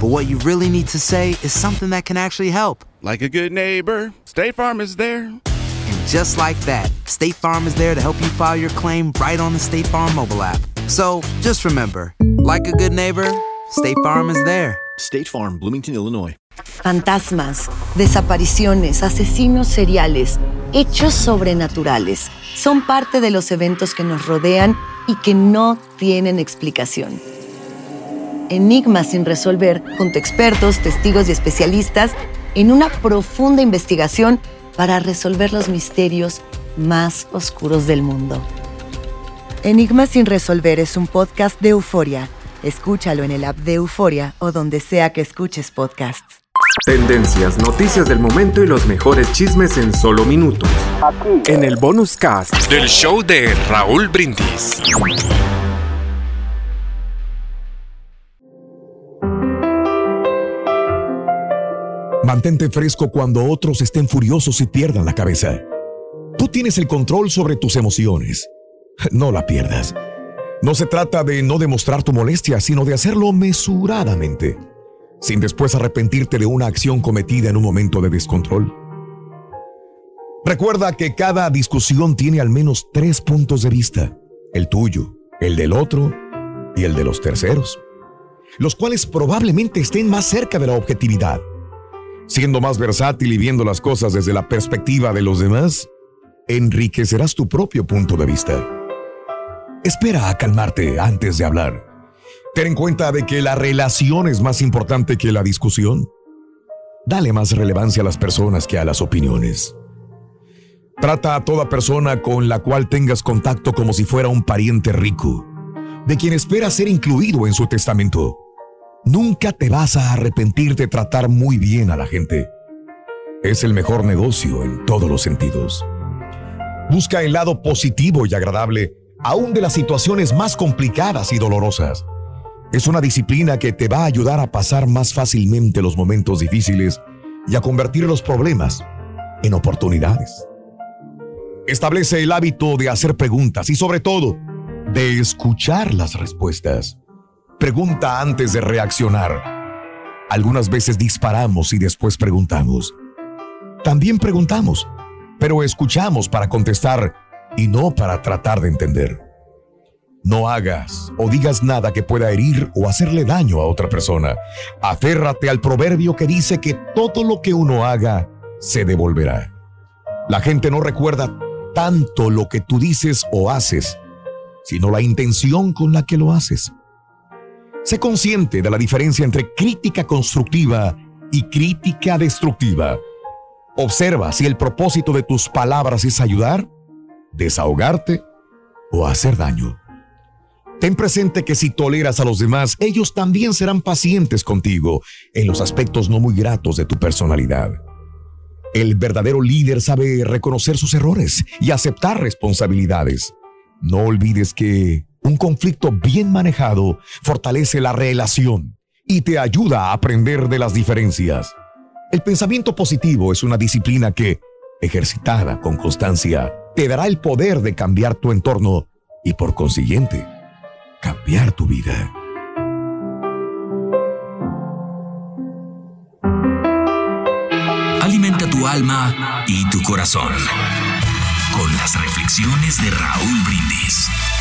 but what you really need to say is something that can actually help. Like a good neighbor, State Farm is there. And just like that, State Farm is there to help you file your claim right on the State Farm mobile app. So just remember, like a good neighbor, State Farm is there. State Farm, Bloomington, Illinois. Fantasmas, desapariciones, asesinos seriales, hechos sobrenaturales son parte de los eventos que nos rodean y que no tienen explicación. Enigmas sin resolver, junto a expertos, testigos y especialistas, en una profunda investigación para resolver los misterios más oscuros del mundo. Enigmas sin resolver es un podcast de euforia. Escúchalo en el app de Euforia o donde sea que escuches podcasts. Tendencias, noticias del momento y los mejores chismes en solo minutos. En el bonus cast del show de Raúl Brindis. Mantente fresco cuando otros estén furiosos y pierdan la cabeza. Tú tienes el control sobre tus emociones. No la pierdas. No se trata de no demostrar tu molestia, sino de hacerlo mesuradamente, sin después arrepentirte de una acción cometida en un momento de descontrol. Recuerda que cada discusión tiene al menos tres puntos de vista, el tuyo, el del otro y el de los terceros, los cuales probablemente estén más cerca de la objetividad. Siendo más versátil y viendo las cosas desde la perspectiva de los demás, enriquecerás tu propio punto de vista. Espera a calmarte antes de hablar. Ten en cuenta de que la relación es más importante que la discusión. Dale más relevancia a las personas que a las opiniones. Trata a toda persona con la cual tengas contacto como si fuera un pariente rico, de quien espera ser incluido en su testamento. Nunca te vas a arrepentir de tratar muy bien a la gente. Es el mejor negocio en todos los sentidos. Busca el lado positivo y agradable aún de las situaciones más complicadas y dolorosas. Es una disciplina que te va a ayudar a pasar más fácilmente los momentos difíciles y a convertir los problemas en oportunidades. Establece el hábito de hacer preguntas y sobre todo de escuchar las respuestas. Pregunta antes de reaccionar. Algunas veces disparamos y después preguntamos. También preguntamos, pero escuchamos para contestar y no para tratar de entender. No hagas o digas nada que pueda herir o hacerle daño a otra persona. Aférrate al proverbio que dice que todo lo que uno haga se devolverá. La gente no recuerda tanto lo que tú dices o haces, sino la intención con la que lo haces. Sé consciente de la diferencia entre crítica constructiva y crítica destructiva. Observa si el propósito de tus palabras es ayudar, desahogarte o hacer daño. Ten presente que si toleras a los demás, ellos también serán pacientes contigo en los aspectos no muy gratos de tu personalidad. El verdadero líder sabe reconocer sus errores y aceptar responsabilidades. No olvides que un conflicto bien manejado fortalece la relación y te ayuda a aprender de las diferencias. El pensamiento positivo es una disciplina que, ejercitada con constancia, te dará el poder de cambiar tu entorno y por consiguiente, cambiar tu vida. Alimenta tu alma y tu corazón con las reflexiones de Raúl Brindis.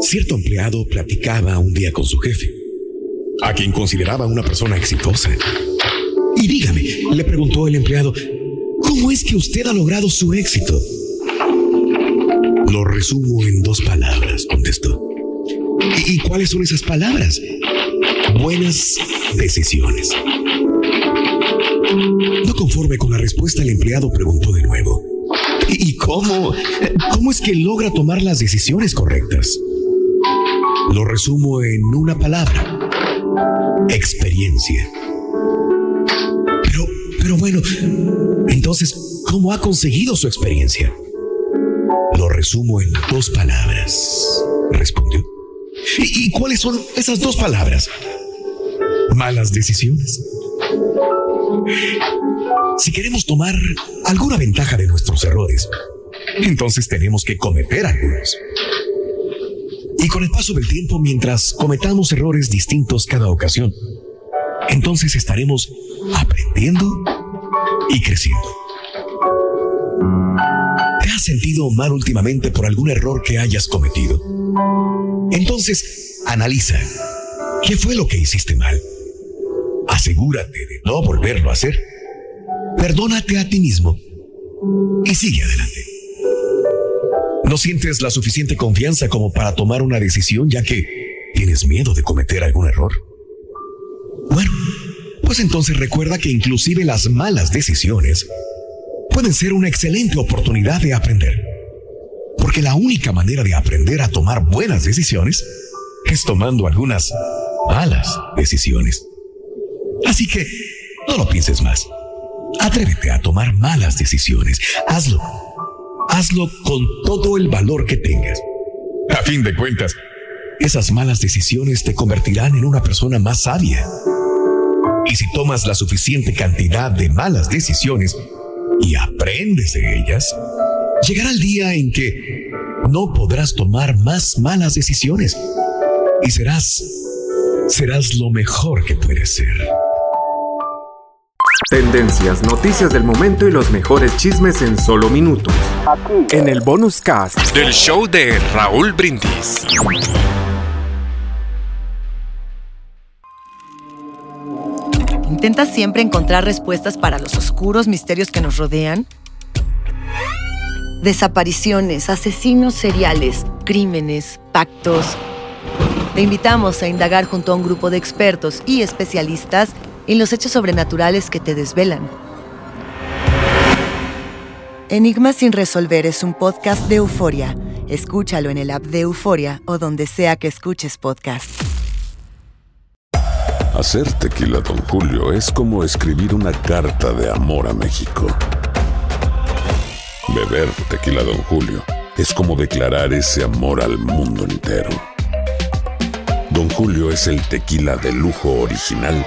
Cierto empleado platicaba un día con su jefe, a quien consideraba una persona exitosa. Y dígame, le preguntó el empleado, ¿cómo es que usted ha logrado su éxito? Lo resumo en dos palabras, contestó. ¿Y, cuáles son esas palabras? Buenas decisiones. No conforme con la respuesta, el empleado preguntó de nuevo. ¿Y cómo? ¿Cómo es que logra tomar las decisiones correctas? Lo resumo en una palabra. Experiencia. Pero, pero bueno, entonces, ¿cómo ha conseguido su experiencia? Lo resumo en dos palabras, respondió. ¿Y, y cuáles son esas dos palabras? Malas decisiones. Si queremos tomar alguna ventaja de nuestros errores, entonces tenemos que cometer algunos. Y con el paso del tiempo, mientras cometamos errores distintos cada ocasión, entonces estaremos aprendiendo y creciendo. ¿Te has sentido mal últimamente por algún error que hayas cometido? Entonces, analiza. ¿Qué fue lo que hiciste mal? Asegúrate de no volverlo a hacer. Perdónate a ti mismo y sigue adelante. No sientes la suficiente confianza como para tomar una decisión ya que tienes miedo de cometer algún error. Bueno, pues entonces recuerda que inclusive las malas decisiones pueden ser una excelente oportunidad de aprender. Porque la única manera de aprender a tomar buenas decisiones es tomando algunas malas decisiones. Así que no lo pienses más. Atrévete a tomar malas decisiones. Hazlo. Hazlo con todo el valor que tengas. A fin de cuentas, esas malas decisiones te convertirán en una persona más sabia. Y si tomas la suficiente cantidad de malas decisiones y aprendes de ellas, llegará el día en que no podrás tomar más malas decisiones y serás, serás lo mejor que puedes ser. Tendencias, noticias del momento y los mejores chismes en solo minutos. En el bonus cast Del show de Raúl Brindis. ¿Intentas siempre encontrar respuestas para los oscuros misterios que nos rodean? Desapariciones, asesinos seriales, crímenes, pactos. Te invitamos a indagar junto a un grupo de expertos y especialistas en los hechos sobrenaturales que te desvelan. Enigma sin resolver es un podcast de euforia. Escúchalo en el app de Euforia o donde sea que escuches podcast. Hacer tequila, Don Julio, es como escribir una carta de amor a México. Beber tequila, Don Julio, es como declarar ese amor al mundo entero. Don Julio es el tequila de lujo original,